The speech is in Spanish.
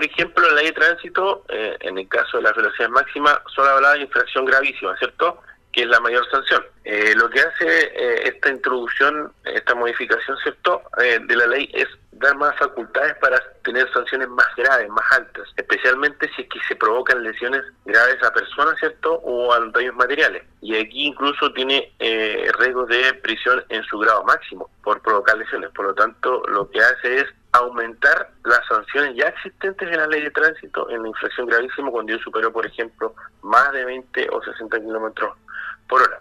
por ejemplo, la ley de tránsito, eh, en el caso de la velocidad máxima, solo hablaba de infracción gravísima, ¿cierto? Que es la mayor sanción. Eh, lo que hace eh, esta introducción, esta modificación, ¿cierto?, de la ley es dar más facultades para tener sanciones más graves, más altas, especialmente si es que se provocan lesiones graves a personas, ¿cierto? O a daños materiales. Y aquí incluso tiene eh, riesgo de prisión en su grado máximo por provocar lesiones. Por lo tanto, lo que hace es aumentar las ya existentes en la ley de tránsito en la infracción gravísima cuando yo supero, por ejemplo, más de 20 o 60 kilómetros por hora.